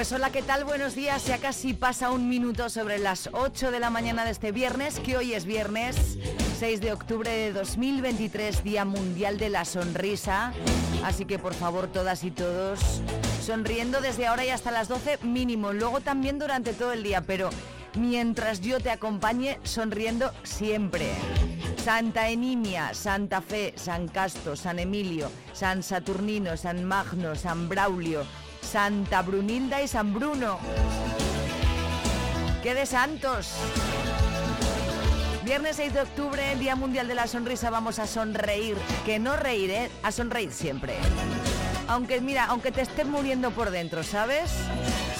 Pues hola, ¿qué tal? Buenos días. Ya casi pasa un minuto sobre las 8 de la mañana de este viernes, que hoy es viernes 6 de octubre de 2023, Día Mundial de la Sonrisa. Así que por favor, todas y todos, sonriendo desde ahora y hasta las 12 mínimo. Luego también durante todo el día, pero mientras yo te acompañe, sonriendo siempre. Santa Enimia, Santa Fe, San Casto, San Emilio, San Saturnino, San Magno, San Braulio, Santa Brunilda y San Bruno. ¡Qué de santos! Viernes 6 de octubre, Día Mundial de la Sonrisa, vamos a sonreír. Que no reíré, ¿eh? a sonreír siempre. Aunque mira, aunque te estés muriendo por dentro, ¿sabes?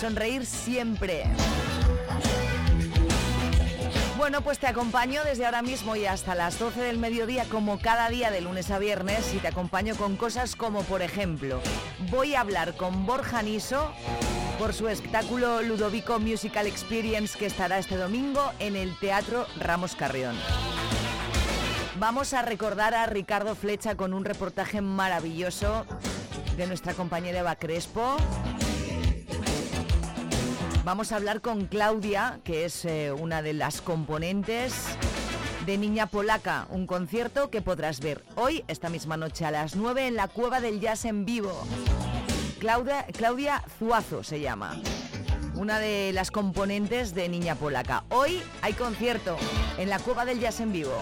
Sonreír siempre. Bueno, pues te acompaño desde ahora mismo y hasta las 12 del mediodía como cada día de lunes a viernes y te acompaño con cosas como por ejemplo, voy a hablar con Borja Niso por su espectáculo Ludovico Musical Experience que estará este domingo en el Teatro Ramos Carrión. Vamos a recordar a Ricardo Flecha con un reportaje maravilloso de nuestra compañera Eva Crespo Vamos a hablar con Claudia, que es eh, una de las componentes de Niña Polaca, un concierto que podrás ver hoy, esta misma noche a las 9 en la Cueva del Jazz en vivo. Claudia, Claudia Zuazo se llama, una de las componentes de Niña Polaca. Hoy hay concierto en la Cueva del Jazz en vivo.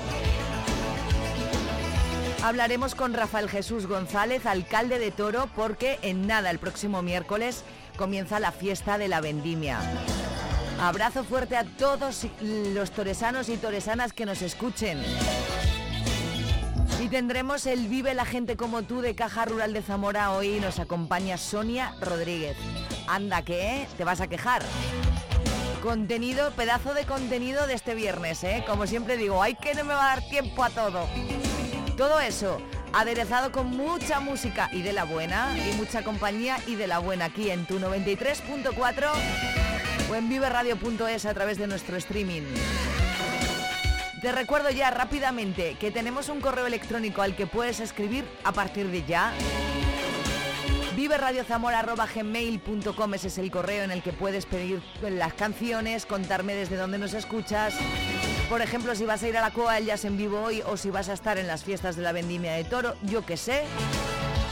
Hablaremos con Rafael Jesús González, alcalde de Toro, porque en nada el próximo miércoles comienza la fiesta de la vendimia. Abrazo fuerte a todos los toresanos y toresanas que nos escuchen. Y tendremos el Vive la gente como tú de Caja Rural de Zamora. Hoy nos acompaña Sonia Rodríguez. Anda que te vas a quejar. Contenido, pedazo de contenido de este viernes, ¿eh? Como siempre digo, hay que no me va a dar tiempo a todo. Todo eso aderezado con mucha música y de la buena, y mucha compañía y de la buena aquí en tu 93.4 o en viveradio.es a través de nuestro streaming. Te recuerdo ya rápidamente que tenemos un correo electrónico al que puedes escribir a partir de ya. viveradiozamora.gmail.com Ese es el correo en el que puedes pedir las canciones, contarme desde dónde nos escuchas por ejemplo, si vas a ir a la Coa el Jazz en vivo hoy o si vas a estar en las fiestas de la vendimia de toro, yo qué sé.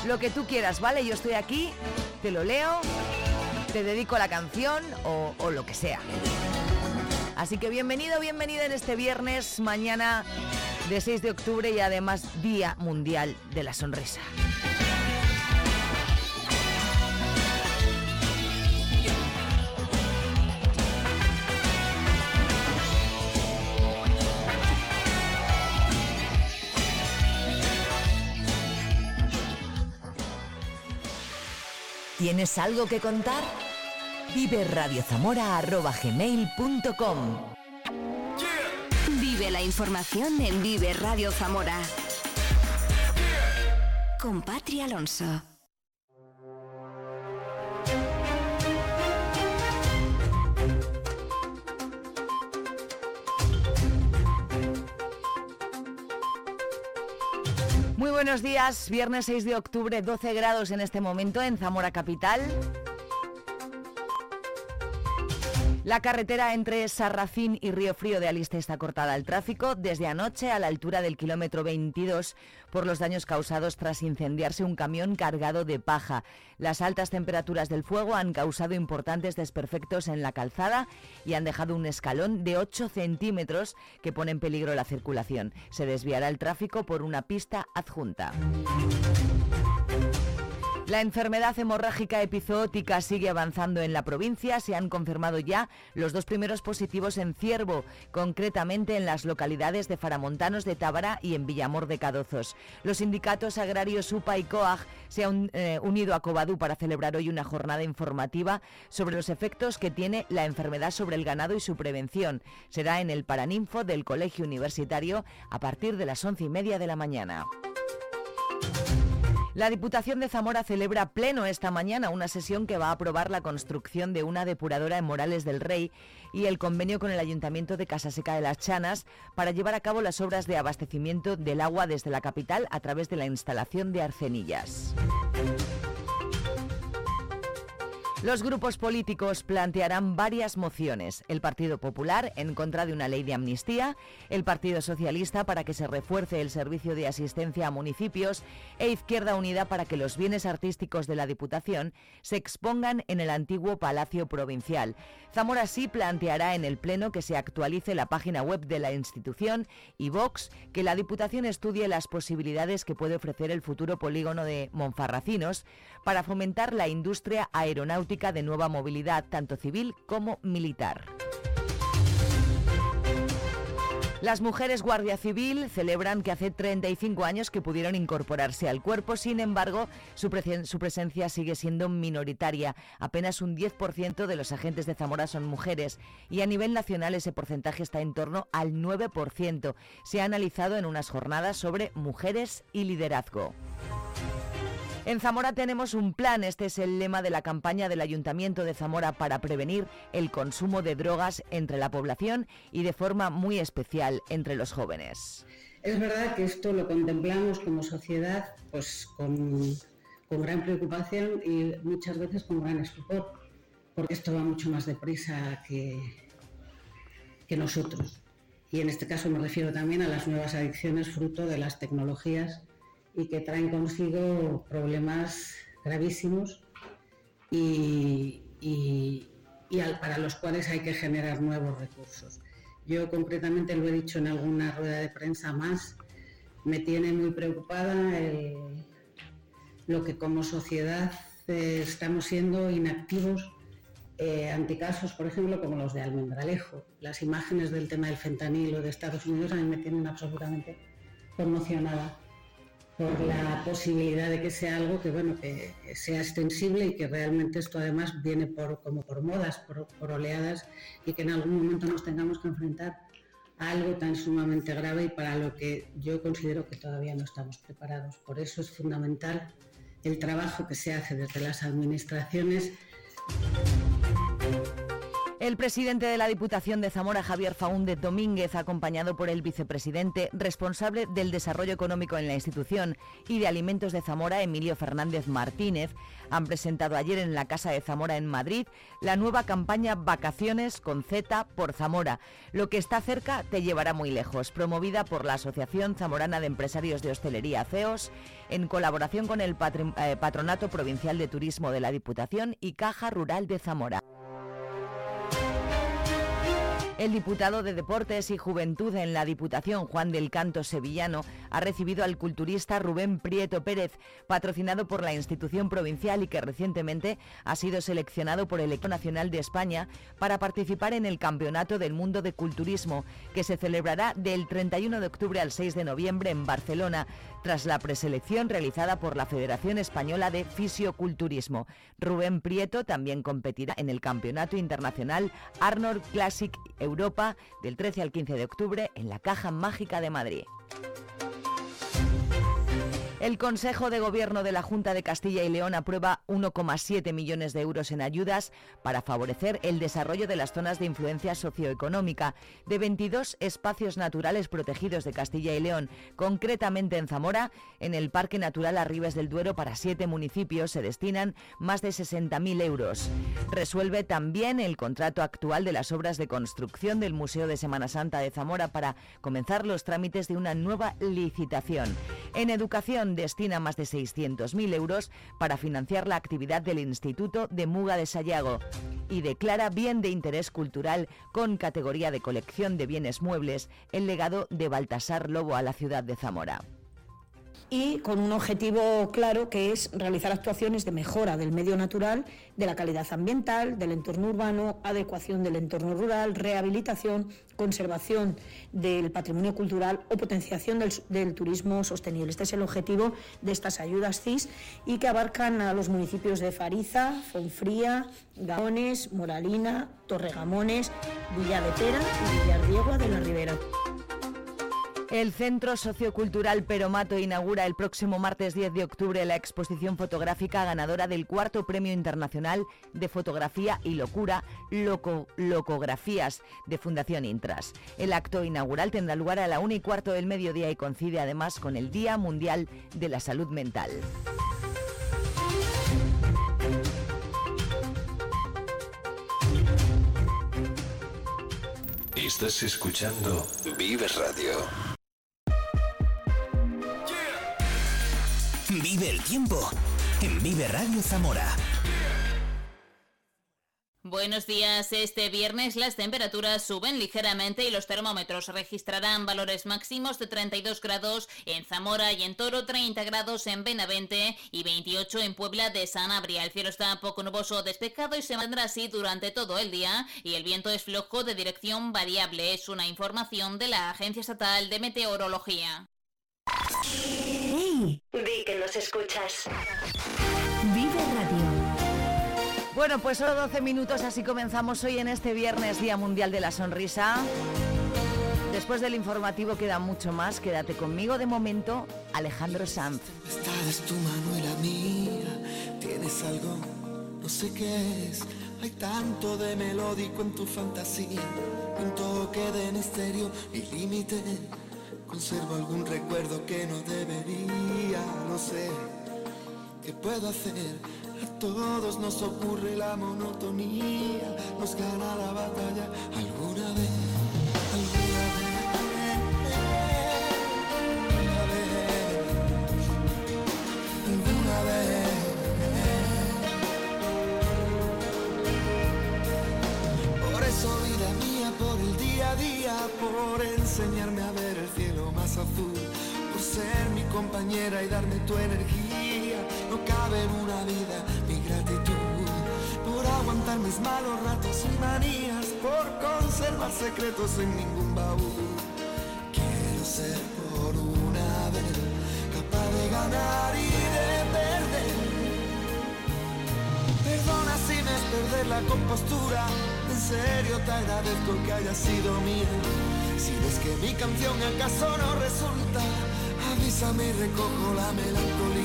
Lo que tú quieras, ¿vale? Yo estoy aquí, te lo leo, te dedico la canción o, o lo que sea. Así que bienvenido, bienvenida en este viernes, mañana de 6 de octubre y además Día Mundial de la Sonrisa. ¿Tienes algo que contar? Vive radiozamora.gmail.com Vive la información en Vive Radio Zamora. Con Patria Alonso. Buenos días, viernes 6 de octubre, 12 grados en este momento en Zamora Capital. La carretera entre Sarracín y Río Frío de Aliste está cortada al tráfico desde anoche a la altura del kilómetro 22 por los daños causados tras incendiarse un camión cargado de paja. Las altas temperaturas del fuego han causado importantes desperfectos en la calzada y han dejado un escalón de 8 centímetros que pone en peligro la circulación. Se desviará el tráfico por una pista adjunta. La enfermedad hemorrágica epizootica sigue avanzando en la provincia. Se han confirmado ya los dos primeros positivos en Ciervo, concretamente en las localidades de Faramontanos de Tábara y en Villamor de Cadozos. Los sindicatos agrarios UPA y COAG se han eh, unido a Cobadú para celebrar hoy una jornada informativa sobre los efectos que tiene la enfermedad sobre el ganado y su prevención. Será en el Paraninfo del Colegio Universitario a partir de las once y media de la mañana. La Diputación de Zamora celebra pleno esta mañana una sesión que va a aprobar la construcción de una depuradora en Morales del Rey y el convenio con el Ayuntamiento de Casaseca de las Chanas para llevar a cabo las obras de abastecimiento del agua desde la capital a través de la instalación de arcenillas. Los grupos políticos plantearán varias mociones. El Partido Popular en contra de una ley de amnistía, el Partido Socialista para que se refuerce el servicio de asistencia a municipios e Izquierda Unida para que los bienes artísticos de la Diputación se expongan en el antiguo Palacio Provincial. Zamora sí planteará en el Pleno que se actualice la página web de la institución y Vox que la Diputación estudie las posibilidades que puede ofrecer el futuro polígono de Monfarracinos para fomentar la industria aeronáutica de nueva movilidad, tanto civil como militar. Las mujeres Guardia Civil celebran que hace 35 años que pudieron incorporarse al cuerpo, sin embargo, su, su, presencia sigue siendo minoritaria. Apenas un 10% de los agentes de Zamora son mujeres y a nivel nacional ese porcentaje está en torno al 9%. Se ha analizado en unas jornadas sobre mujeres y liderazgo. En Zamora tenemos un plan, este es el lema de la campaña del Ayuntamiento de Zamora para prevenir el consumo de drogas entre la población y de forma muy especial entre los jóvenes. Es verdad que esto lo contemplamos como sociedad pues con, gran preocupación y muchas veces con gran estupor, porque esto va mucho más deprisa que, que nosotros. Y en este caso me refiero también a las nuevas adicciones fruto de las tecnologías y que traen consigo problemas gravísimos y, para los cuales hay que generar nuevos recursos. Yo concretamente lo he dicho en alguna rueda de prensa más, me tiene muy preocupada lo que como sociedad eh, estamos siendo inactivos eh, ante casos, por ejemplo, como los de Almendralejo. Las imágenes del tema del fentanilo de Estados Unidos a mí me tienen absolutamente conmocionada por la posibilidad de que sea algo que bueno que sea extensible y que realmente esto además viene por como por modas, por, por oleadas y que en algún momento nos tengamos que enfrentar a algo tan sumamente grave y para lo que yo considero que todavía no estamos preparados. Por eso es fundamental el trabajo que se hace desde las administraciones. El presidente de la Diputación de Zamora, Javier Faúndez Domínguez, acompañado por el vicepresidente responsable del desarrollo económico en la institución y de alimentos de Zamora, Emilio Fernández Martínez, han presentado ayer en la Casa de Zamora en Madrid la nueva campaña Vacaciones con Z por Zamora. Lo que está cerca te llevará muy lejos, promovida por la Asociación Zamorana de Empresarios de Hostelería CEOS, en colaboración con el eh, Patronato Provincial de Turismo de la Diputación y Caja Rural de Zamora. El diputado de Deportes y Juventud en la Diputación, Juan del Canto Sevillano, ha recibido al culturista Rubén Prieto Pérez, patrocinado por la institución provincial y que recientemente ha sido seleccionado por el Equipo Nacional de España para participar en el Campeonato del Mundo de Culturismo, que se celebrará del 31 de octubre al 6 de noviembre en Barcelona, tras la preselección realizada por la Federación Española de Fisioculturismo. Rubén Prieto también competirá en el Campeonato Internacional Arnold Classic Europa del 13 al 15 de octubre en la Caja Mágica de Madrid. El Consejo de Gobierno de la Junta de Castilla y León aprueba 1,7 millones de euros en ayudas para favorecer el desarrollo de las zonas de influencia socioeconómica de 22 espacios naturales protegidos de Castilla y León. Concretamente en Zamora, en el Parque Natural Arribes del Duero para siete municipios se destinan más de 60.000 euros. Resuelve también el contrato actual de las obras de construcción del Museo de Semana Santa de Zamora para comenzar los trámites de una nueva licitación. En educación, destina más de 600.000 euros para financiar la actividad del Instituto de Muga de Sayago y declara bien de interés cultural con categoría de colección de bienes muebles el legado de Baltasar Lobo a la ciudad de Zamora. Y con un objetivo claro que es realizar actuaciones de mejora del medio natural, de la calidad ambiental, del entorno urbano, adecuación del entorno rural, rehabilitación, conservación del patrimonio cultural o potenciación del, turismo sostenible. Este es el objetivo de estas ayudas CIS y que abarcan a los municipios de Fariza, Fonfría, Gaones, Moralina, Torregamones, Villa de Pera y Villarriegua de la Ribera. El Centro Sociocultural Peromato inaugura el próximo martes 10 de octubre la exposición fotográfica ganadora del cuarto Premio Internacional de Fotografía y Locura, Locografías, de Fundación Intras. El acto inaugural tendrá lugar a la una y cuarto del mediodía y coincide además con el Día Mundial de la Salud Mental. Estás escuchando Vive Radio. Vive el tiempo en Vive Radio Zamora. Buenos días. Este viernes las temperaturas suben ligeramente y los termómetros registrarán valores máximos de 32 grados en Zamora y en Toro, 30 grados en Benavente y 28 en Puebla de Sanabria. El cielo está poco nuboso despejado y se mantendrá así durante todo el día y el viento es flojo de dirección variable. Es una información de la Agencia Estatal de Meteorología. Escuchas. Vive Radio. Bueno, pues solo 12 minutos, así comenzamos hoy en este viernes, Día Mundial de la Sonrisa. Después del informativo queda mucho más, quédate conmigo de momento, Alejandro Sanz. Esta es tu mano y la mía, tienes algo, no sé qué es, hay tanto de melódico en tu fantasía, un toque de misterio y límite, conservo algún recuerdo que no debería, no sé, ¿qué puedo hacer? A todos nos ocurre la monotonía, nos gana la batalla alguna vez, alguna vez, alguna vez, Por eso vida mía, por el día a día, por enseñarme a ver el cielo por ser mi compañera y darme tu energía no cabe en una vida mi gratitud por aguantar mis malos ratos y manías, por conservar secretos en ningún baúl. Quiero ser por una vez capaz de ganar y de perder. Perdona si me es perder la compostura, en serio te agradezco que haya sido mía. Si ves que mi canción acaso no resulta, avísame y recojo la melancolía.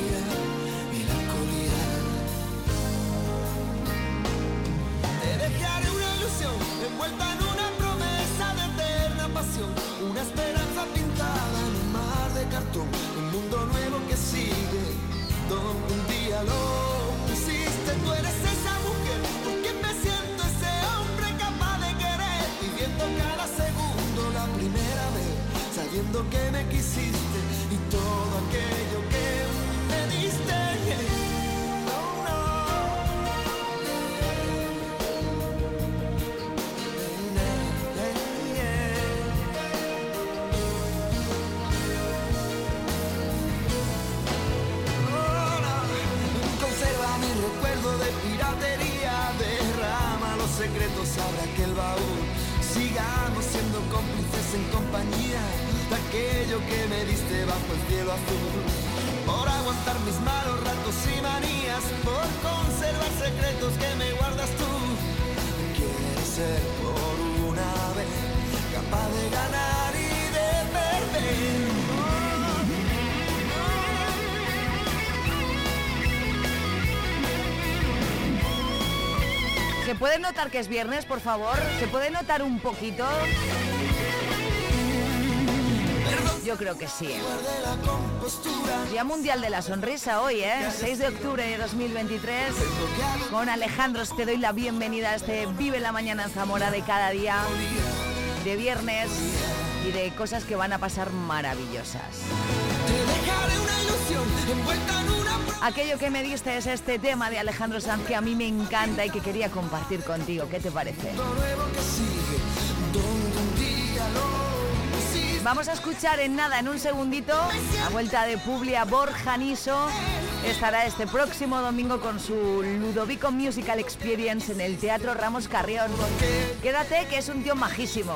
Por aguantar mis malos ratos y manías, por conservar secretos que me guardas tú. Quiero ser por una vez capaz de ganar y de perder. ¿Se puede notar que es viernes, por favor? ¿Se puede notar un poquito? Yo creo que sí. ¿eh? Día Mundial de la Sonrisa hoy, ¿eh? 6 de octubre de 2023. Con Alejandro te doy la bienvenida a este Vive la Mañana en Zamora de cada día, de viernes y de cosas que van a pasar maravillosas. Aquello que me diste es este tema de Alejandro Sanz que a mí me encanta y que quería compartir contigo. ¿Qué te parece? Vamos a escuchar en nada, en un segundito, a vuelta de Publia Borja Niso. Estará este próximo domingo con su Ludovico Musical Experience en el Teatro Ramos Carrión. Quédate que es un tío majísimo.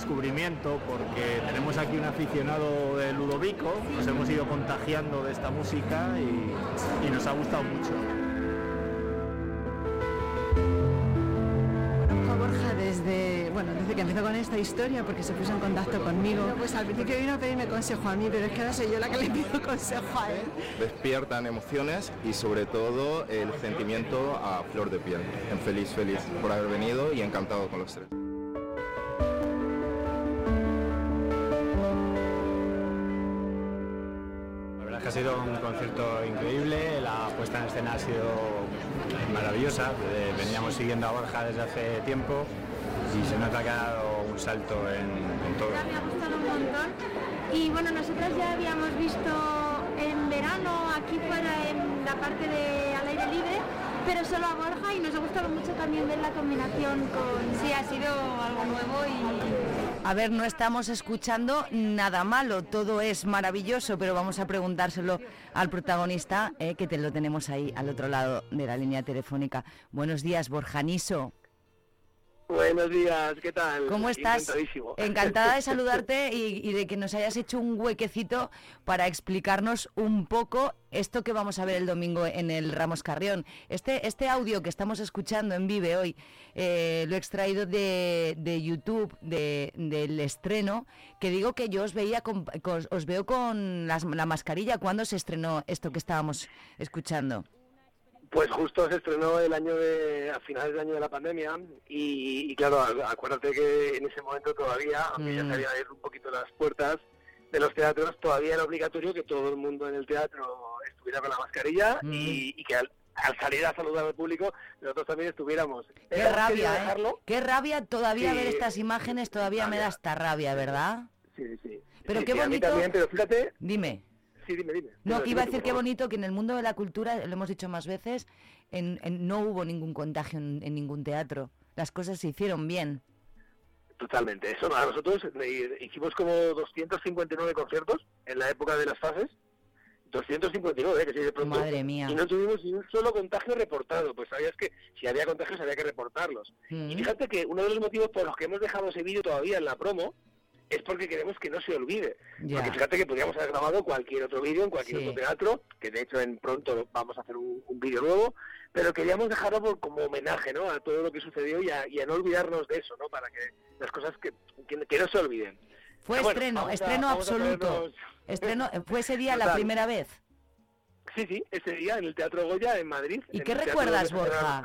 descubrimiento porque tenemos aquí un aficionado de Ludovico, nos hemos ido contagiando de esta música y, y nos ha gustado mucho. Borja desde, bueno, desde que empezó con esta historia porque se puso en contacto conmigo. Pues al principio vino a pedirme consejo a mí, pero es que ahora soy yo la que le pido consejo a él. Despiertan emociones y sobre todo el sentimiento a flor de piel. En feliz, feliz por haber venido y encantado con los tres. Sido un concierto increíble, la puesta en escena ha sido maravillosa, eh, veníamos siguiendo a Borja desde hace tiempo y se nota que ha dado un salto en, en todo. Me ha gustado un montón y bueno, nosotros ya habíamos visto en verano aquí fuera en la parte de al aire libre, pero solo a Borja y nos ha gustado mucho también ver la combinación con... Sí, ha sido algo nuevo y a ver, no estamos escuchando nada malo, todo es maravilloso, pero vamos a preguntárselo al protagonista, eh, que te lo tenemos ahí al otro lado de la línea telefónica. Buenos días, Borjaniso. Buenos días, ¿qué tal? ¿Cómo estás? Encantada de saludarte y, de que nos hayas hecho un huequecito para explicarnos un poco esto que vamos a ver el domingo en el Ramos Carrión. Este, este audio que estamos escuchando en Vive hoy eh, lo he extraído de, YouTube del estreno, que digo que yo os veía os veo con la mascarilla cuando se estrenó esto que estábamos escuchando. Pues justo se estrenó el año de, a finales del año de la pandemia y, claro, acuérdate que en ese momento todavía, aunque ya se mm. habían abierto un poquito las puertas de los teatros, todavía era obligatorio que todo el mundo en el teatro estuviera con la mascarilla mm. y, que al, salir a saludar al público nosotros también estuviéramos. Qué rabia, ¿eh? Qué rabia todavía ver estas imágenes, todavía me da esta rabia, ¿verdad? Sí, sí. Pero qué bonito... También, pero fíjate... Dime. No, que iba a decir qué bonito que en el mundo de la cultura, lo hemos dicho más veces, en, no hubo ningún contagio en, ningún teatro. Las cosas se hicieron bien. Totalmente. Eso, nosotros hicimos como 259 conciertos en la época de las fases 259, que se de pronto. Madre mía. Y no tuvimos ni un solo contagio reportado. Pues sabías que si había contagios había que reportarlos. Mm. Y fíjate que uno de los motivos por los que hemos dejado ese vídeo todavía en la promo es porque queremos que no se olvide. Ya. Porque fíjate que podríamos haber grabado cualquier otro vídeo en cualquier Sí. otro teatro, que de hecho en pronto vamos a hacer un, un vídeo nuevo, pero queríamos dejarlo por- como homenaje ¿no? a todo lo que sucedió y a, y a no olvidarnos de eso, ¿no? para que las cosas que, que, que no se olviden. Fue Pero estreno, estreno a absoluto. Estreno, fue ese día la primera vez. Sí, sí, ese día en el Teatro Goya en Madrid. ¿Y en qué recuerdas, Borja?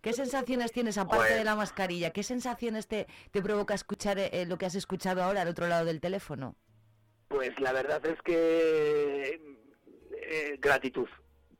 ¿Qué sensaciones tienes aparte Pues- de la mascarilla? ¿Qué sensaciones te, te provoca escuchar eh, lo que has escuchado ahora al otro lado del teléfono? Pues la verdad es que eh, gratitud,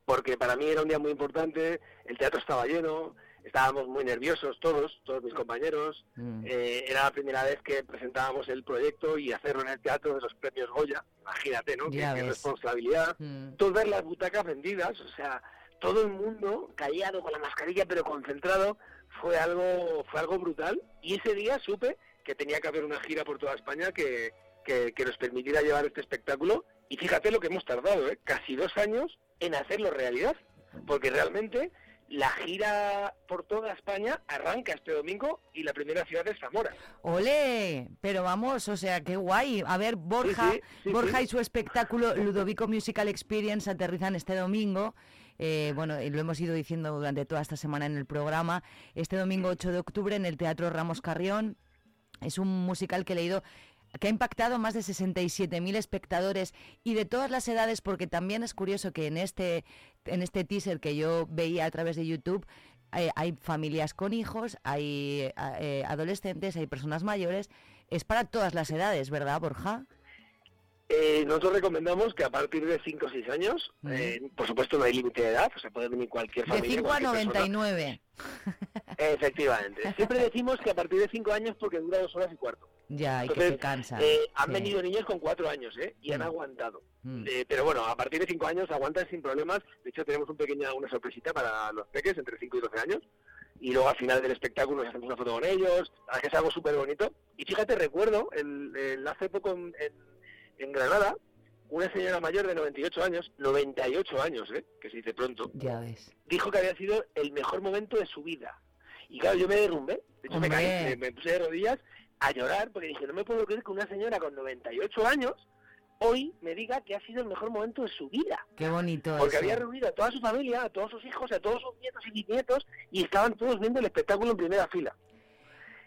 porque para mí era un día muy importante, el teatro estaba lleno, estábamos muy nerviosos todos, todos mis compañeros, Mm. eh, era la primera vez que presentábamos el proyecto y hacerlo en el teatro de los premios Goya, imagínate, ¿no? Qué, qué responsabilidad. Mm. Todas ver las butacas vendidas, o sea, todo el mundo callado con la mascarilla pero concentrado, fue algo, fue algo brutal. Y ese día supe que tenía que haber una gira por toda España que, que, que nos permitiera llevar este espectáculo. Y fíjate lo que hemos tardado, ¿eh? casi dos años en hacerlo realidad, porque realmente la gira por toda España arranca este domingo y la primera ciudad es Zamora. ¡Ole! Pero vamos, o sea, qué guay. A ver, Borja, Sí, sí, sí, Borja y su espectáculo Ludovico Musical Experience aterrizan este domingo. Eh, bueno, lo hemos ido diciendo durante toda esta semana en el programa. Este domingo 8 de octubre en el Teatro Ramos Carrión. Es un musical que he leído que ha impactado más de 67.000 espectadores y de todas las edades, porque también es curioso que en este, en este teaser que yo veía a través de YouTube, eh, hay familias con hijos, hay eh, adolescentes, hay personas mayores. Es para todas las edades, ¿verdad, Borja? Eh, nosotros recomendamos que a partir de 5 o 6 años, eh, por supuesto no hay límite de edad, o sea, puede venir cualquier De familia. 5 a cualquier persona. 99. Efectivamente. Siempre decimos que a partir de 5 años porque dura dos horas y cuarto. Ya, y que Entonces, se cansa. eh, han sí. venido niños con 4 años ¿eh? y han Mm. aguantado. Mm. Eh, pero bueno, a partir de 5 años aguantan sin problemas. De hecho, tenemos un pequeña, una sorpresita para los peques entre 5 y 12 años. Y luego al final del espectáculo nos hacemos una foto con ellos. Es algo súper bonito. Y fíjate, recuerdo, el, el- hace poco en, en- en Granada, una señora mayor de 98 años, 98 años, ¿eh? que se dice pronto, Ya ves. dijo que había sido el mejor momento de su vida. Y claro, yo me derrumbé. De hecho, me, caí, me, me puse de rodillas a llorar porque dije, no me puedo creer que una señora con 98 años hoy me diga que ha sido el mejor momento de su vida. Qué bonito Porque eso. había reunido a toda su familia, a todos sus hijos, a todos sus nietos y bisnietos y estaban todos viendo el espectáculo en primera fila.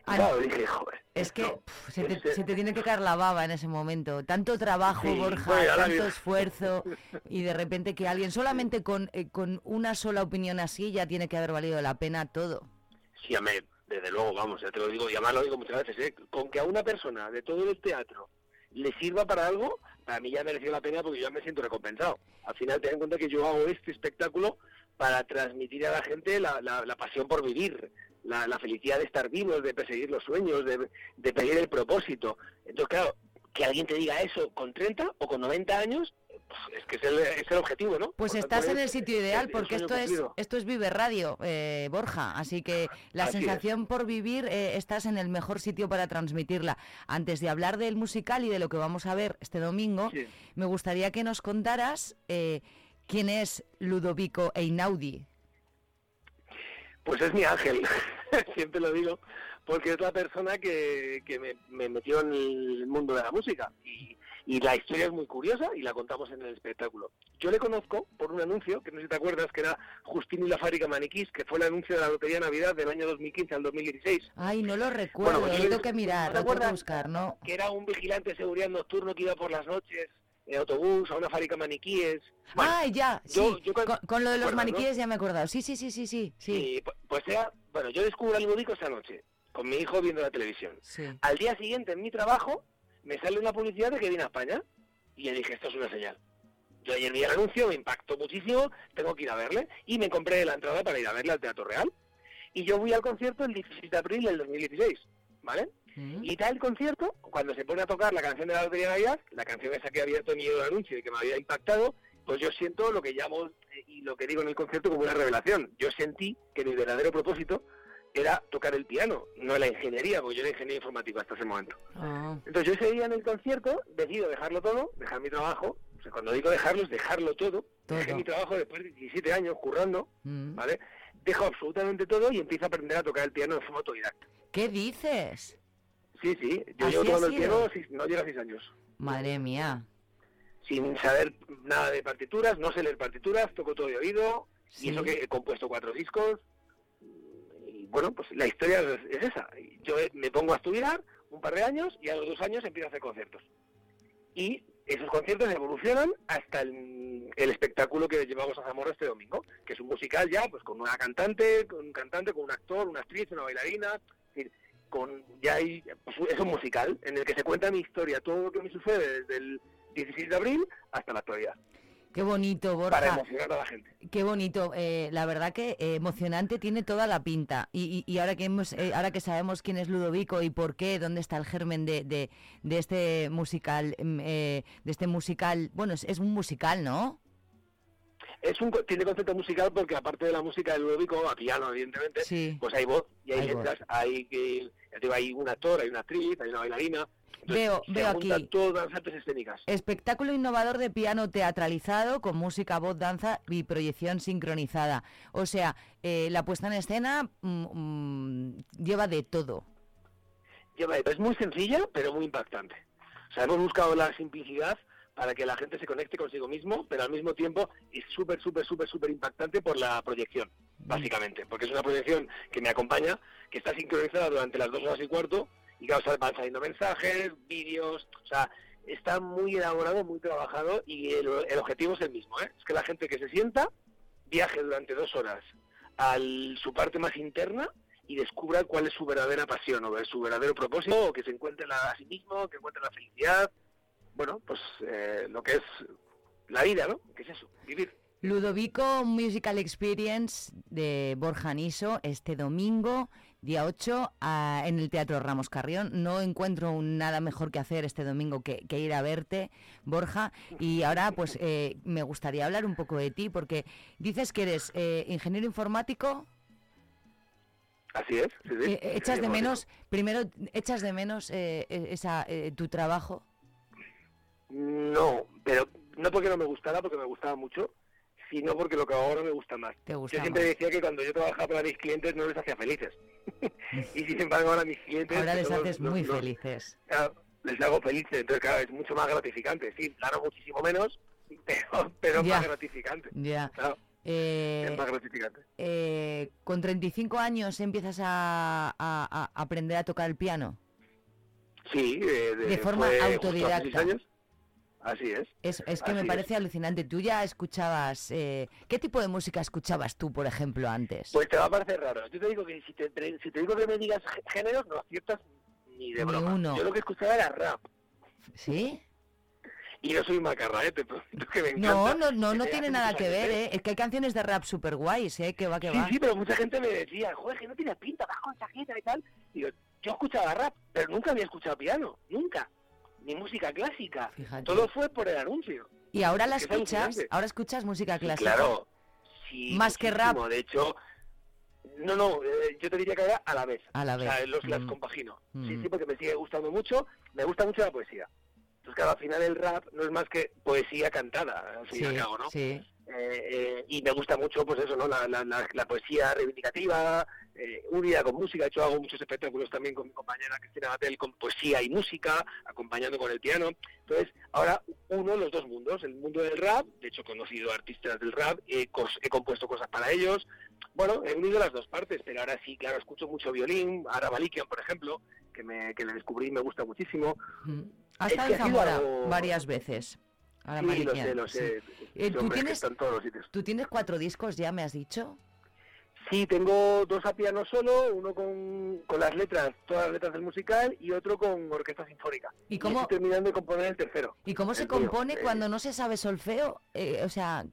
Y claro, dije, joder. Es que pf, se, te, Ese- se te tiene que caer la baba en ese momento. Tanto trabajo, Sí, Borja, bueno, tanto esfuerzo y de repente que alguien solamente con, eh, con una sola opinión así ya tiene que haber valido la pena todo. Sí, amé, desde luego, vamos, ya te lo digo, y además lo digo muchas veces, ¿eh? con que a una persona de todo el teatro le sirva para algo, para mí ya mereció la pena porque yo ya me siento recompensado. Al final ten en cuenta que yo hago este espectáculo para transmitir a la gente la, la- la pasión por vivir, la, la felicidad de estar vivos, de perseguir los sueños, de, de pedir el propósito. Entonces, claro, que alguien te diga eso con 30 o con 90 años, pues, es que es el, es el objetivo, ¿no? Pues Por tanto, estás en el sitio ideal porque esto es, esto es Vive Radio, eh, Borja. Así que la Así es. sensación por vivir eh, estás en el mejor sitio para transmitirla. Antes de hablar del musical y de lo que vamos a ver este domingo, me gustaría que nos contaras eh, quién es Ludovico Einaudi. Pues es mi ángel, siempre lo digo, porque es la persona que, que me, me metió en el mundo de la música. Y, y la historia es muy curiosa y la contamos en el espectáculo. Yo le conozco por un anuncio, que no sé si te acuerdas, que era Justín y la fábrica Maniquís, que fue el anuncio de la Lotería de Navidad del año 2015 al 2016. Ay, no lo recuerdo, pues yo- tengo que mirar, ¿no te tengo que buscar, ¿no? Que era un vigilante de seguridad nocturno que iba por las noches en autobús a una fábrica maniquíes. Bueno, Ay, ya, yo- sí, yo con, lo de los maniquíes ya me he acordado. Sí, sí, sí, sí, sí. sí. Sí, pu- pues bueno, yo descubro a Ludovico esa noche, con mi hijo viendo la televisión. Sí. Al día siguiente, en mi trabajo, me sale una publicidad de que viene a España. Y yo dije, esto es una señal. Yo ayer vi el anuncio, me impactó muchísimo, tengo que ir a verle. Y me compré la entrada para ir a verle al Teatro Real. Y yo voy al concierto el 16 de abril del 2016, ¿vale? Y da el concierto, cuando se pone a tocar la canción de la Lotería de Navidad, la canción esa que había abierto mi el anuncio y que me había impactado, pues yo siento lo que llamo eh, y lo que digo en el concierto como una revelación. Yo sentí que mi verdadero propósito era tocar el piano, no la ingeniería, porque yo era ingeniero informático hasta ese momento. Ah. Entonces yo ese día en el concierto decido dejarlo todo, dejar mi trabajo, O sea, cuando digo dejarlo es dejarlo todo. Dejé mi trabajo después de 17 años currando, Mm. ¿vale? Dejo absolutamente todo y empiezo a aprender a tocar el piano de forma autodidacta. ¿Qué dices? Sí, sí. Yo ¿Así llevo el sido? piano, seis- no llega a 6 años. Madre mía. Sin saber nada de partituras, no sé leer partituras, toco todo de oído. Sí. Y eso que he compuesto cuatro discos. Y bueno, pues la historia es, es esa. Yo me pongo a estudiar un par de años y a los dos años empiezo a hacer conciertos. Y esos conciertos evolucionan hasta el, el espectáculo que llevamos a Zamora este domingo, que es un musical ya, pues con una cantante, con un cantante, con un actor, una actriz, una bailarina, es decir, con ya hay, pues, es un musical en el que se cuenta mi historia, todo lo que me sucede desde el 16 de abril hasta la actualidad, Qué bonito, para Borja. emocionar a la gente. Qué bonito. Eh, la verdad que eh, emocionante tiene toda la pinta. Y, y- y ahora que hemos, eh, ahora que sabemos quién es Ludovico y por qué, dónde está el germen de, de, de este musical, mm, de este musical, bueno, es, es un musical, ¿no? Es un, tiene concepto musical porque aparte de la música de Ludovico, a piano evidentemente, Sí. pues hay voz y hay, Hay voz. letras, hay digo, hay un actor, hay una actriz, hay una bailarina. Entonces, Veo- veo aquí. todas las artes escénicas. Espectáculo innovador de piano teatralizado con música, voz, danza y proyección sincronizada. O sea, eh, la puesta en escena mm, mm, lleva de todo. Lleva- Es muy sencilla, pero muy impactante. O sea, hemos buscado la simplicidad para que la gente se conecte consigo mismo, pero al mismo tiempo es súper, súper, súper, súper impactante por la proyección, básicamente. Porque es una proyección que me acompaña, que está sincronizada durante las dos horas y cuarto, y claro, van saliendo mensajes, vídeos, o sea, está muy elaborado, muy trabajado, y el, objetivo es el mismo, ¿eh? Es que la gente que se sienta viaje durante dos horas a su parte más interna y descubra cuál es su verdadera pasión o su verdadero propósito, o que se encuentre a sí mismo, que encuentre la felicidad, bueno, pues eh, lo que es la vida, ¿no? ¿Qué es eso? Vivir. Ludovico Musical Experience de Borja Niso este domingo, día 8, a- en el Teatro Ramos Carrión. No encuentro un- nada mejor que hacer este domingo que, que ir a verte, Borja. Y ahora, pues, eh, me gustaría hablar un poco de ti, porque dices que eres eh, ingeniero informático. Así es. sí, sí. Eh, ¿Echas de menos, primero, echas de menos eh, eh, esa, eh, tu trabajo? No, pero no porque no me gustara, porque me gustaba mucho, sino porque lo que hago ahora me gusta más. Te gusta yo siempre más. decía que cuando yo trabajaba para mis clientes no les hacía felices. y sin embargo ahora mis clientes... Ahora les haces los- muy los- felices. claro, les hago felices, entonces claro, es mucho más gratificante. Sí, gano muchísimo menos, pero, pero Ya. más gratificante. Ya. Claro, Eh, es más gratificante. eh, con 35 años empiezas a, a- a aprender a tocar el piano. Sí, De forma fue justo hace autodidacta. años. Así es. Es, es que me parece alucinante. Tú ya escuchabas... eh, ¿Qué tipo de música escuchabas tú, por ejemplo, antes? Pues te va a parecer raro. Yo te digo que si te, si te digo que me digas gé- géneros, no aciertas ni de Ni broma. uno. Yo lo que escuchaba era rap. ¿Sí? Y no soy macarra, ¿eh? Te prometo que me No, encanta. no, no, no tiene nada que ver, ¿eh? Es que hay canciones de rap super guays, ¿eh? Que va, que Sí, va. sí, pero mucha gente me decía, joder, que no tiene pinta, vas con chaqueta y tal. Y yo, yo escuchaba rap, pero nunca había escuchado piano, nunca. Ni música clásica. Fíjate. Todo fue por el anuncio. Y ahora la escuchas, ahora escuchas música Sí, clásica. claro. Sí, Más que rap. De hecho, no, no, eh, yo te diría que ahora a la vez. A la O sea, vez. los, las Mm. compagino. Mm. Sí, sí, porque me sigue gustando mucho. Me gusta mucho la poesía. Entonces, claro, al final el rap no es más que poesía cantada, al fin Sí, y al cabo, ¿no? sí. Eh, eh, y me gusta mucho, pues eso, ¿no? La, la, la, la poesía reivindicativa, eh, unida con música. De hecho, hago muchos espectáculos también con mi compañera Cristina Batel con poesía y música, acompañando con el piano. Entonces, ahora uno los dos mundos, el mundo del rap, de hecho, he conocido artistas del rap, he, cos- he compuesto cosas para ellos. Bueno, he unido las dos partes, pero ahora sí, claro, escucho mucho violín, Ara Malikian, por ejemplo, que, me, que le descubrí y me gusta muchísimo. Mm. Has Es estado en Zamora algo- varias veces. Ahora Sí, lo Mariquian, sé, lo sí. sé. Eh, Ese ¿tú, tienes, está en todos los sitios. ¿Tú tienes cuatro discos ya, me has dicho? Sí, tengo dos a piano solo, uno con, con las letras, todas las letras del musical, y otro con orquesta sinfónica. ¿Y cómo- estoy terminando de componer el tercero. ¿Y cómo se mío. compone Eh, cuando no se sabe solfeo? Eh, o sea,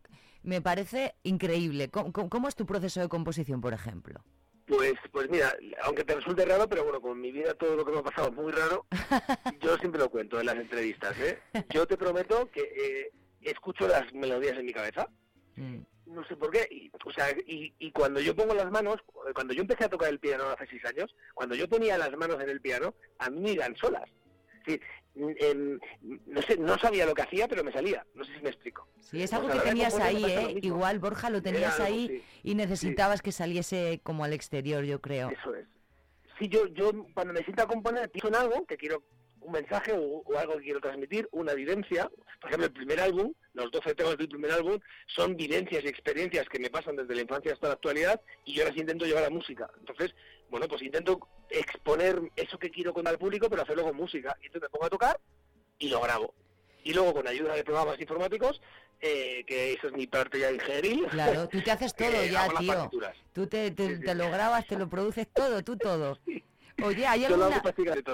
me parece increíble. ¿Cómo, cómo- cómo es tu proceso de composición, por ejemplo? Pues, pues mira, aunque te resulte raro, pero bueno, con mi vida todo lo que me ha pasado es muy raro, yo siempre lo cuento en las entrevistas, ¿eh? Yo te prometo que eh, escucho las melodías en mi cabeza, no sé por qué, y, o sea, y, y cuando yo pongo las manos, cuando yo empecé a tocar el piano hace seis años, cuando yo ponía las manos en el piano, a mí me iban solas. Sí, no sé, no sabía lo que hacía, pero me salía. No sé si me explico. Sí, es algo que tenías ahí, ¿eh? Igual, Borja, lo tenías ahí y necesitabas que saliese como al exterior, yo creo. Eso es. Sí, yo, yo cuando me siento a componer, pienso en algo que quiero un mensaje o, algo que quiero transmitir, una vivencia. Por ejemplo, el primer álbum, los 12 temas del primer álbum, son vivencias y experiencias que me pasan desde la infancia hasta la actualidad y yo las intento llevar a música. Entonces, bueno, pues intento exponer eso que quiero contar al público, pero hacerlo con música. Y entonces me pongo a tocar y lo grabo. Y luego, con ayuda de programas informáticos, eh, que eso es mi parte ya ingenieril. Claro, tú te haces todo eh, ya, tío. Tú te, te, lo grabas, te lo produces todo, tú todo. Oye, ¿hay alguna,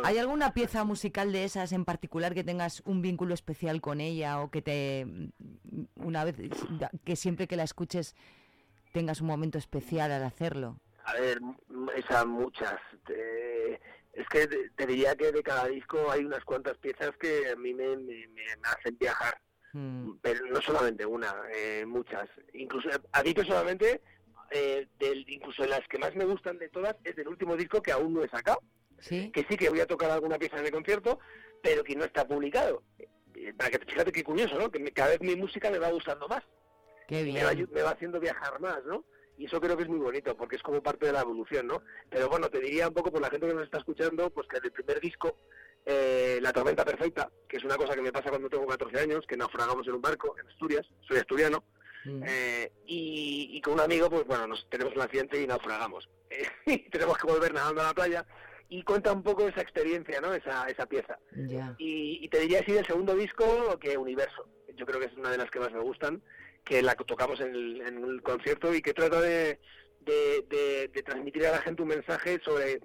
¿hay alguna pieza musical de esas en particular que tengas un vínculo especial con ella o que te una vez que siempre que la escuches tengas un momento especial al hacerlo? A ver, esas muchas. es que te, diría que de cada disco hay unas cuantas piezas que a mí me, me, hacen viajar. Hmm. Pero no solamente una, eh, muchas. Incluso a mí personalmente eh, del, incluso las que más me gustan de todas, es del último disco que aún no he sacado. Que sí que voy a tocar alguna pieza en el concierto, pero que no está publicado. Eh, para que fíjate qué curioso, ¿no? Que cada vez mi música me va gustando más. Qué bien. Me va, haciendo viajar más, ¿no? Y eso creo que es muy bonito, porque es como parte de la evolución, ¿no? Pero bueno, te diría un poco por la gente que nos está escuchando, pues que el primer disco, eh, La Tormenta Perfecta, que es una cosa que me pasa cuando tengo 14 años, que naufragamos en un barco en Asturias, soy asturiano, Mm. Eh, y, con un amigo, pues bueno, nos tenemos un accidente y naufragamos. y tenemos que volver nadando a la playa. Y cuenta un poco esa experiencia, ¿no? Esa, esa pieza. Y, te diría así del segundo disco que Universo. Yo creo que es una de las que más me gustan, que la tocamos en el, concierto y que trata de, de, transmitir a la gente un mensaje sobre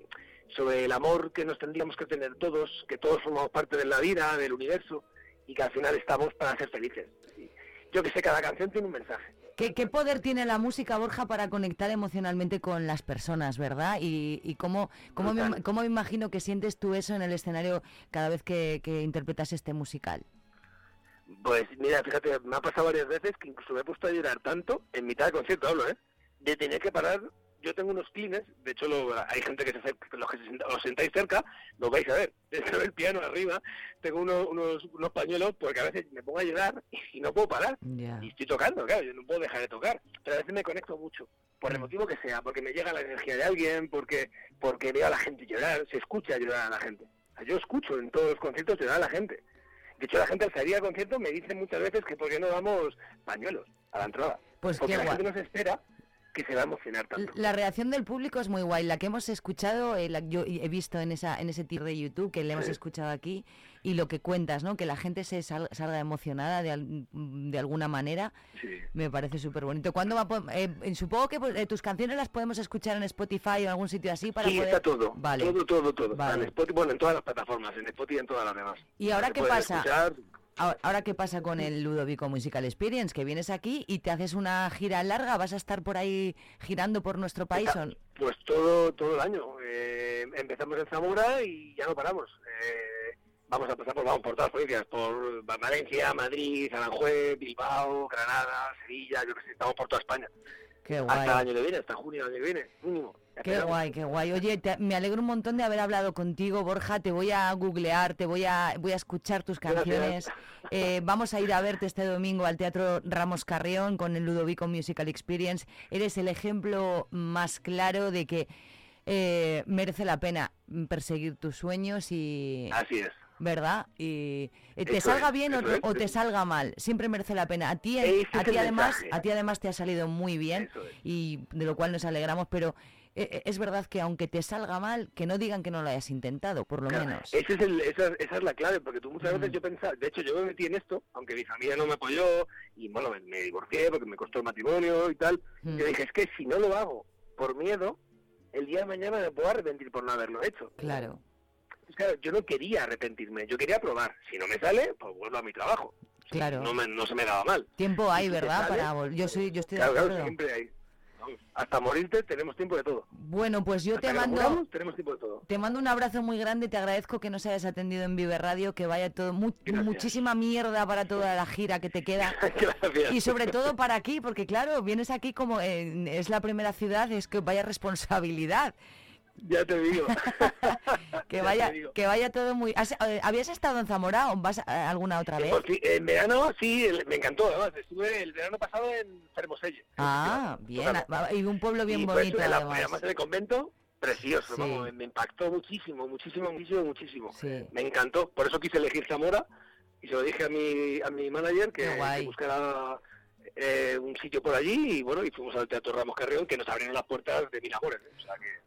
sobre el amor que nos tendríamos que tener todos, que todos formamos parte de la vida, del universo, y que al final estamos para ser felices yo que sé, cada canción tiene un mensaje. ¿Qué, poder tiene la música, Borja, para conectar emocionalmente con las personas, verdad? Y, cómo, cómo, me, cómo, me, imagino que sientes tú eso en el escenario cada vez que, interpretas este musical. Pues mira, fíjate, me ha pasado varias veces que incluso me he puesto a llorar tanto, en mitad del concierto hablo, ¿eh? De tener que parar yo tengo unos clines, de hecho hay gente que se acerca, los que os sentáis cerca, lo vais a ver, desde el piano arriba, tengo unos, unos, pañuelos porque a veces me pongo a llorar y no puedo parar. Y estoy tocando, claro, yo no puedo dejar de tocar, pero a veces me conecto mucho, por el mm. motivo que sea, porque me llega la energía de alguien, porque, porque veo a la gente llorar, se escucha llorar a la gente. yo escucho en todos los conciertos llorar a la gente. De hecho, la gente al salir al concierto me dice muchas veces que por qué no damos pañuelos a la entrada. Pues porque la gente nos espera se va a emocionar tanto. La reacción del público es muy guay. La que hemos escuchado, eh, yo he visto en esa en ese tir de YouTube que le hemos escuchado aquí y lo que cuentas, ¿no? Que la gente se salga emocionada de, de, alguna manera. Me parece súper bonito. ¿Cuándo va eh, supongo que pues, eh, tus canciones las podemos escuchar en Spotify o en algún sitio así para sí, está todo. Vale. Todo, todo, todo. En Spotify, bueno, en todas las plataformas, en Spotify y en todas las demás. ¿Y ahora qué pasa? Ahora, ¿qué pasa con el Ludovico Musical Experience? Que vienes aquí y te haces una gira larga, ¿vas a estar por ahí girando por nuestro país? Pues todo, todo el año. Eh, empezamos en Zamora y ya no paramos. Eh, vamos a pasar por, vamos, por todas las provincias, por Valencia, Madrid, Aranjuez, Bilbao, Granada, Sevilla, yo que sé, estamos por toda España. Qué guay. Hasta el año que viene, hasta junio del año que viene, mínimo. Qué guay, qué guay. Oye, me alegro un montón de haber hablado contigo, Borja. Te voy a googlear, te voy a, voy a escuchar tus canciones. Eh, vamos a ir a verte este domingo al Teatro Ramos Carrión con el Ludovico Musical Experience. Eres el ejemplo más claro de que eh, merece la pena perseguir tus sueños y... Así es. ¿Verdad? Y te salga bien o, te salga mal, siempre merece la pena. A ti, a ti además, a ti además te ha salido muy bien y de lo cual nos alegramos, pero eh, eh, es verdad que aunque te salga mal, que no digan que no lo hayas intentado, por lo menos. Ese es esa, es la clave, porque tú muchas veces yo pensaba, de hecho yo me metí en esto, aunque mi familia no me apoyó, y bueno, me, divorcié porque me costó el matrimonio y tal, yo dije, es que si no lo hago por miedo, el día de mañana me puedo arrepentir por no haberlo hecho. Claro. Claro, yo no quería arrepentirme, yo quería probar. Si no me sale, pues vuelvo a mi trabajo. Claro. No, me, no se me daba mal. Tiempo hay, ¿verdad? Para yo soy, yo estoy de acuerdo. Claro, siempre hay hasta morirte tenemos tiempo de todo. Bueno, pues yo te mando tenemos tiempo de todo. Te mando un abrazo muy grande, te agradezco que nos hayas atendido en Vive Radio, que vaya todo muchísima mierda para toda la gira que te queda. Y sobre todo para aquí, porque claro, vienes aquí como es la primera ciudad, es que vaya responsabilidad. Ya te digo. que vaya, que vaya todo muy. Eh, ¿Habías estado en Zamora o vas alguna otra vez? en verano sí, me encantó. Además, estuve el verano pasado en Fermoselle. Ah, bien. Y un pueblo bien bonito. además. en el convento, precioso. me impactó muchísimo, muchísimo, muchísimo, muchísimo. Me encantó. Por eso quise elegir Zamora y se lo dije a mi, a mi manager que, que buscara eh, un sitio por allí y bueno, y fuimos al Teatro Ramos Carrión que nos abrieron las puertas de mil amores.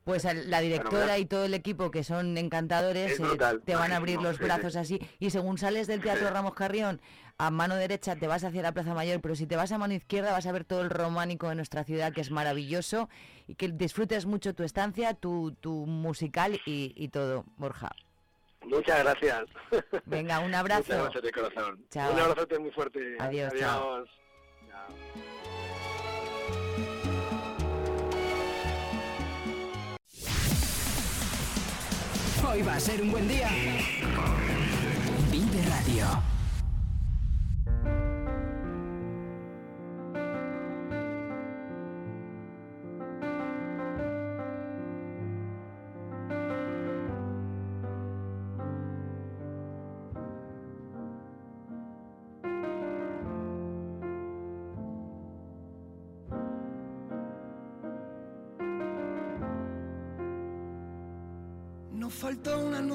pues la directora y todo el equipo que son encantadores eh, te van a abrir los brazos así y según sales del Teatro Ramos Carrión a mano derecha te vas hacia la Plaza Mayor, pero si te vas a mano izquierda vas a ver todo el románico de nuestra ciudad que es maravilloso y que disfrutes mucho tu estancia, tu, tu musical y, todo, Borja. Muchas gracias. Venga, un abrazo. Muchas gracias de corazón. Un abrazo muy fuerte. Adiós. Adiós. Hoy va a ser un buen día. Vive Radio.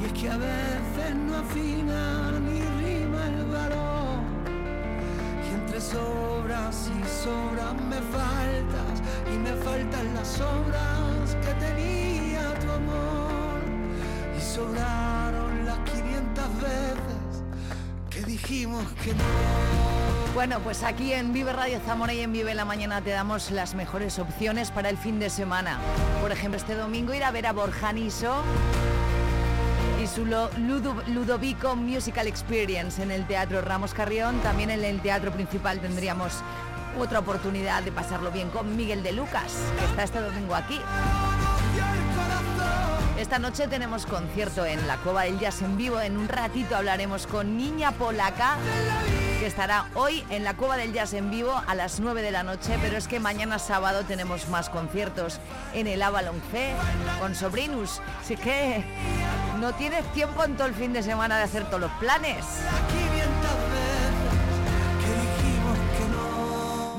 y es que a veces no afina ni rima el valor. Y entre sobras y sobras me faltas, y me faltan las obras que tenía tu amor. Y sobraron las 500 veces dijimos que no. Bueno, pues aquí en Vive Radio Zamora y en Vive la Mañana te damos las mejores opciones para el fin de semana. Por ejemplo, este domingo ir a ver a Borjaniso Ludovico Musical Experience en el Teatro Ramos Carrión. También en el Teatro Principal tendríamos otra oportunidad de pasarlo bien con Miguel de Lucas, que está este domingo aquí. Esta noche tenemos concierto en la Cueva del Jazz en vivo. En un ratito hablaremos con Niña Polaca, que estará hoy en la Cueva del Jazz en vivo a las 9 de la noche. Pero es que mañana sábado tenemos más conciertos en el Avalon C con Sobrinus. Así que no tienes tiempo en todo el fin de semana de hacer todos los planes.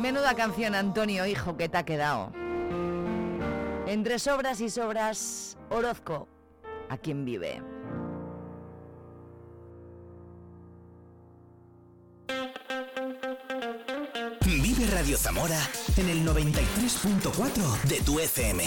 Menuda canción, Antonio, hijo, que te ha quedado. Entre sobras y sobras, Orozco, a quien vive. Vive Radio Zamora en el 93.4 de tu FM.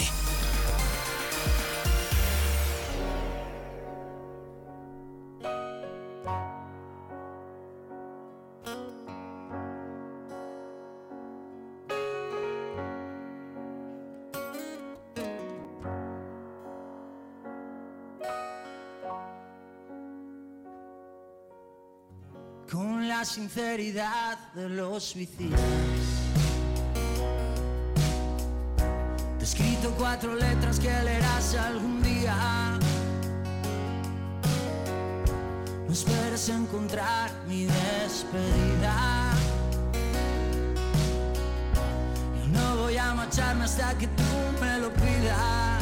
Sinceridad de los suicidas. Te he escrito cuatro letras que leerás algún día. No esperes encontrar mi despedida. Yo no voy a marcharme hasta que tú me lo pidas.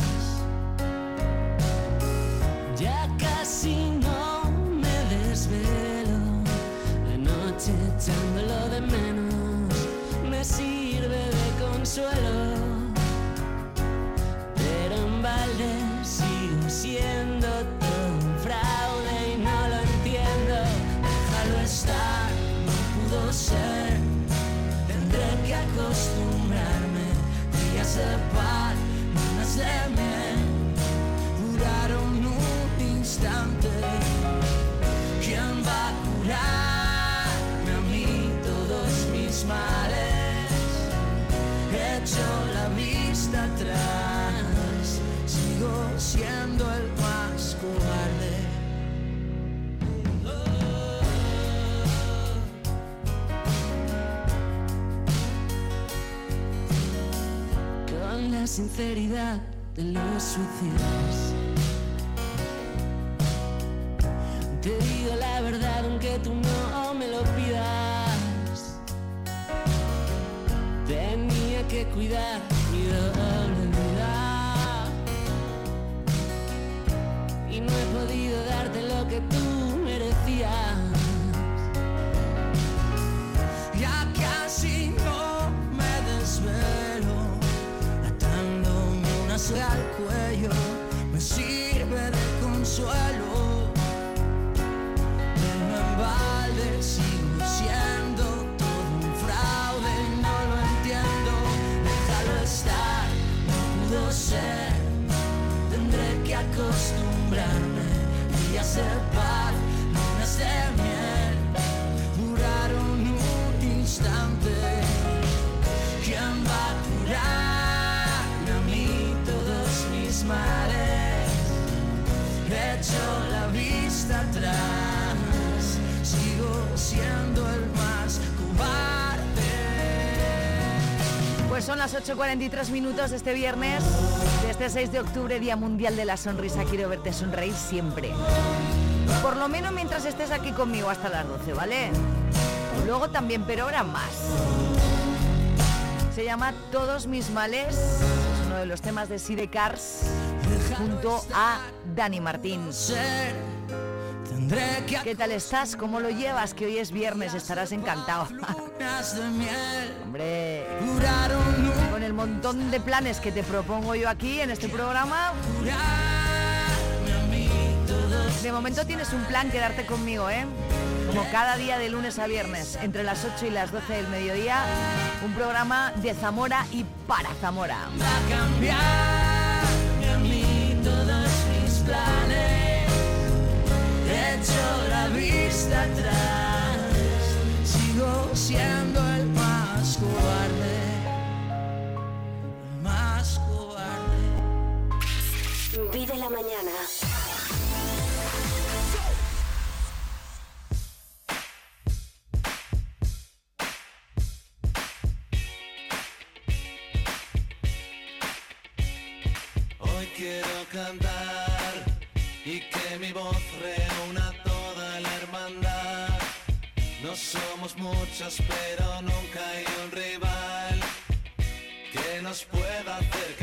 De sinceridad de los suicidas. Te digo la verdad aunque tú no me lo pidas. Tenía que cuidar mi doble vida. Y no he podido darte lo que tú merecías. Al cuello. Me sirve de consuelo. Son las 8.43 minutos de este viernes, de este 6 de octubre, Día Mundial de la Sonrisa. Quiero verte sonreír siempre. Por lo menos mientras estés aquí conmigo hasta las 12, ¿vale? Luego también, pero ahora más. Se llama Todos mis males, es uno de los temas de Side Cars, junto a Dani Martín. ¿Qué tal estás? ¿Cómo lo llevas? Que hoy es viernes, estarás encantado. Hombre, con el montón de planes que te propongo yo aquí en este programa. De momento tienes un plan, quedarte conmigo, ¿eh? Como cada día de lunes a viernes, entre las 8 y las 12 del mediodía, un programa de Zamora y para Zamora. cambiarme a mí todos mis planes. Vista atrás, sigo siendo el más cobarde. El más cobarde. Vive la mañana. Hoy quiero cantar y que mi voz reúna somos muchos, pero nunca hay un rival que nos pueda hacer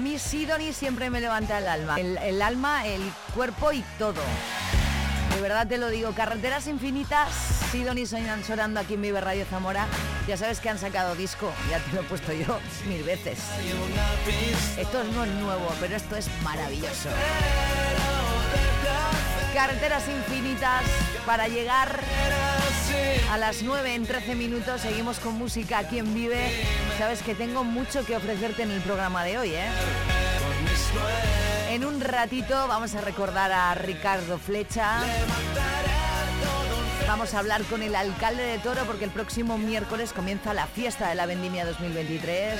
mí Sidoni siempre me levanta el alma. El, alma, el cuerpo y todo. De verdad te lo digo, carreteras infinitas, Sidoni soñan sonando aquí en Vive Radio Zamora. Ya sabes que han sacado disco, ya te lo he puesto yo mil veces. Esto no es nuevo, pero esto es maravilloso. Carreteras infinitas para llegar a las 9 en 13 minutos. Seguimos con música aquí Vive. Sabes que tengo mucho que ofrecerte en el programa de hoy, ¿eh? En un ratito vamos a recordar a Ricardo Flecha. Vamos a hablar con el alcalde de Toro porque el próximo miércoles comienza la fiesta de la Vendimia 2023.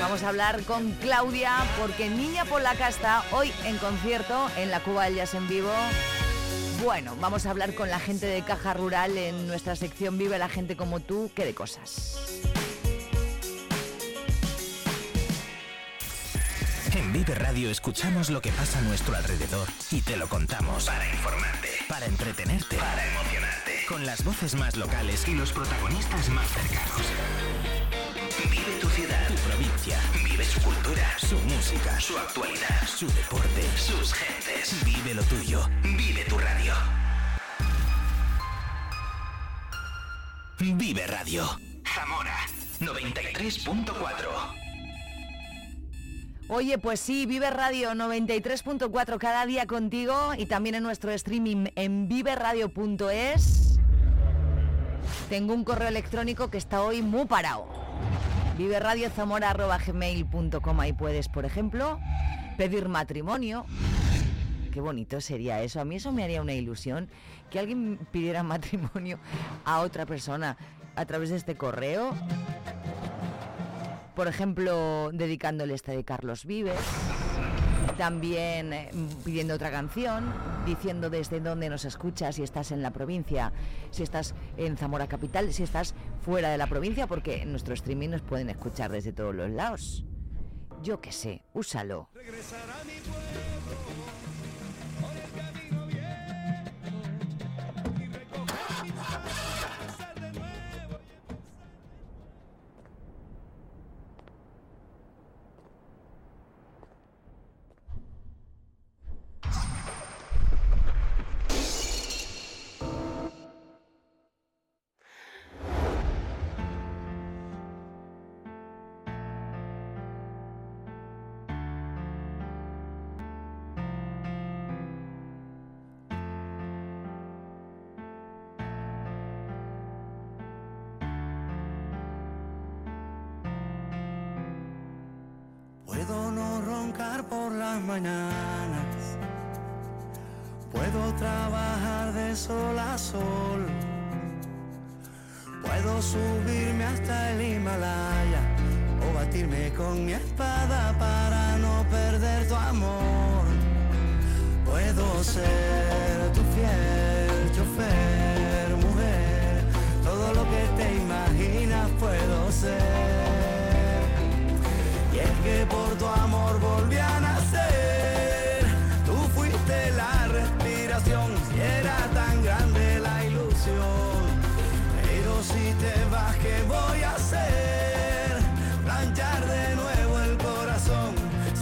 Vamos a hablar con Claudia porque Niña Polaca está hoy en concierto en la Cuba del Jazz en vivo. Bueno, vamos a hablar con la gente de Caja Rural en nuestra sección Vive la gente como tú, qué de cosas. En Vive Radio escuchamos lo que pasa a nuestro alrededor y te lo contamos para informarte, para entretenerte, para emocionarte, con las voces más locales y los protagonistas más cercanos. Vive tu ciudad, tu provincia, vive su cultura, su música, su actualidad, su deporte, sus gentes. Vive lo tuyo, vive tu radio. Vive Radio. Zamora 93.4. Oye, pues sí, Vive Radio 93.4 cada día contigo y también en nuestro streaming en viveradio.es. Tengo un correo electrónico que está hoy muy parado. viveradiozamora.gmail.com Ahí puedes, por ejemplo, pedir matrimonio. Qué bonito sería eso. A mí eso me haría una ilusión que alguien pidiera matrimonio a otra persona a través de este correo por ejemplo, dedicándole este de Carlos Vives. También eh, pidiendo otra canción, diciendo desde dónde nos escuchas, si estás en la provincia, si estás en Zamora Capital, si estás fuera de la provincia, porque en nuestro streaming nos pueden escuchar desde todos los lados. Yo qué sé, úsalo.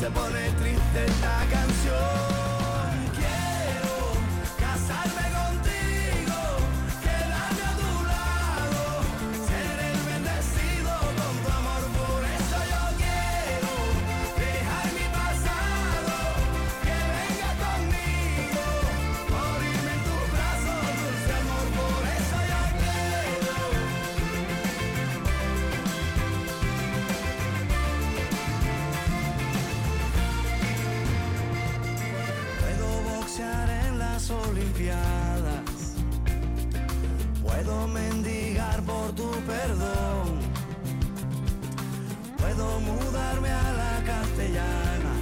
Se pone triste esta canción. A la castellana.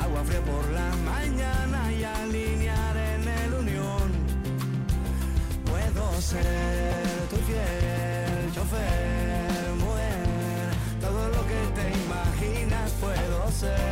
Agua fría por la mañana y alinear en el unión. Puedo ser tu fiel chofer, mujer. Todo lo que te imaginas puedo ser.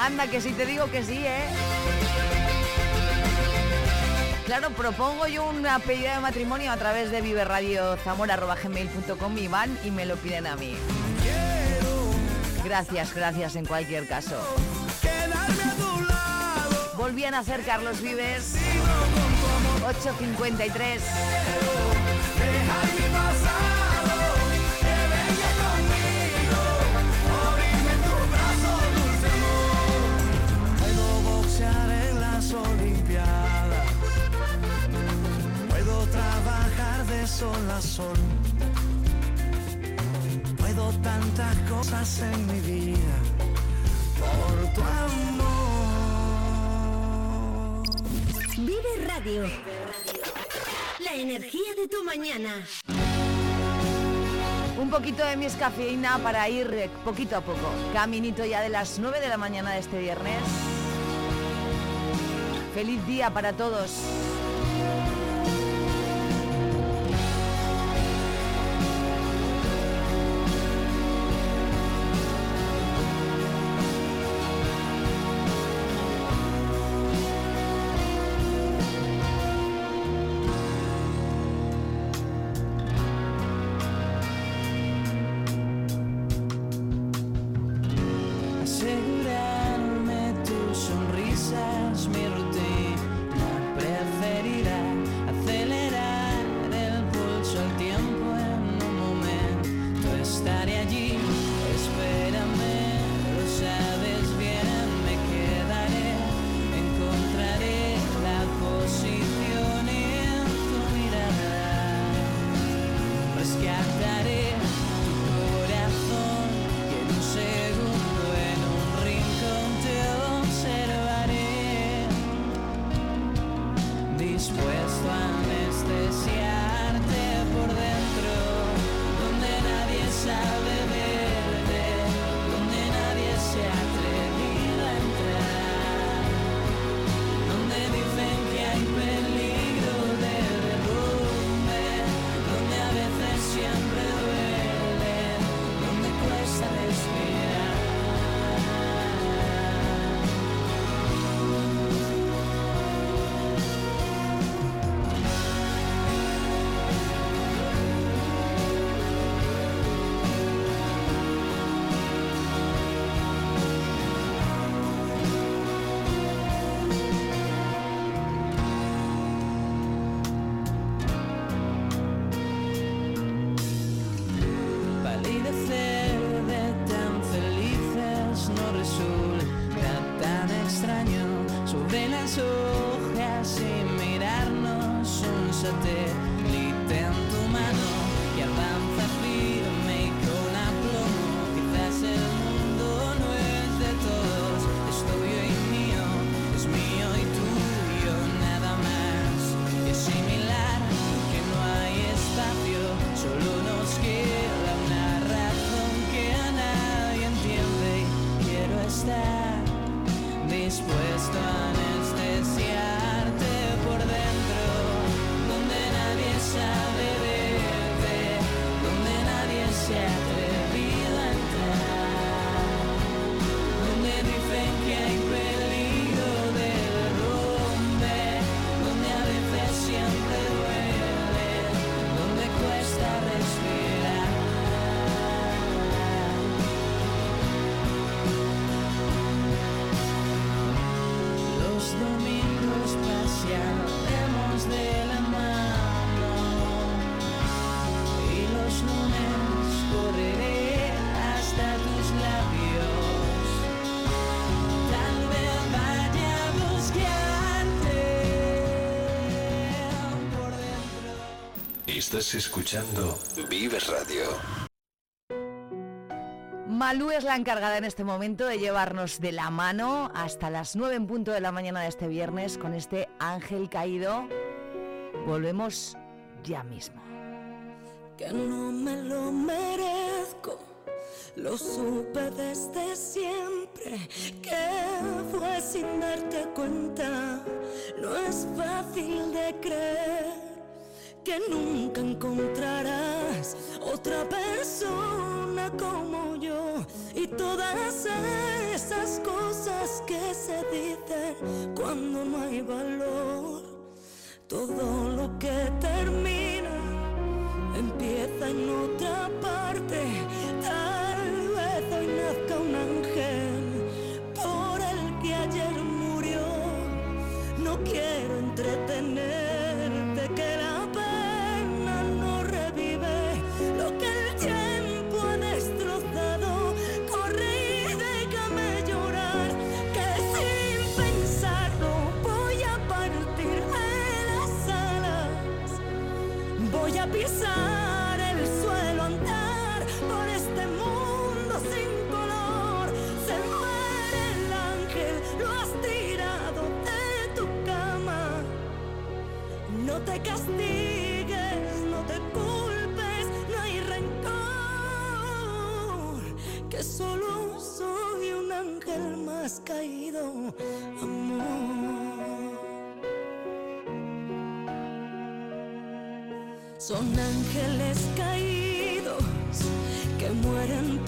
Anda, que si te digo que sí, ¿eh? Claro, propongo yo una pedida de matrimonio a través de viverradiozamora.gmail.com y van y me lo piden a mí. Gracias, gracias en cualquier caso. Volvían a ser Carlos Vives. 853. sol. Puedo tantas cosas en mi vida por tu amor. Vive Radio. La energía de tu mañana. Un poquito de mi cafeína para ir poquito a poco. Caminito ya de las 9 de la mañana de este viernes. Feliz día para todos. Estás escuchando Vive Radio. Malú es la encargada en este momento de llevarnos de la mano hasta las 9 en punto de la mañana de este viernes con este ángel caído. Volvemos ya mismo. Que no me lo merezco, lo supe desde siempre, que fue sin darte cuenta, no es fácil de creer que nunca encontrarás otra persona como yo y todas esas cosas que se dicen cuando no hay valor. Todo lo que termina empieza en otra parte. Tal vez hoy nazca un ángel por el que ayer murió. No quiero entretenerte Voy a pisar Son ángeles caídos que mueren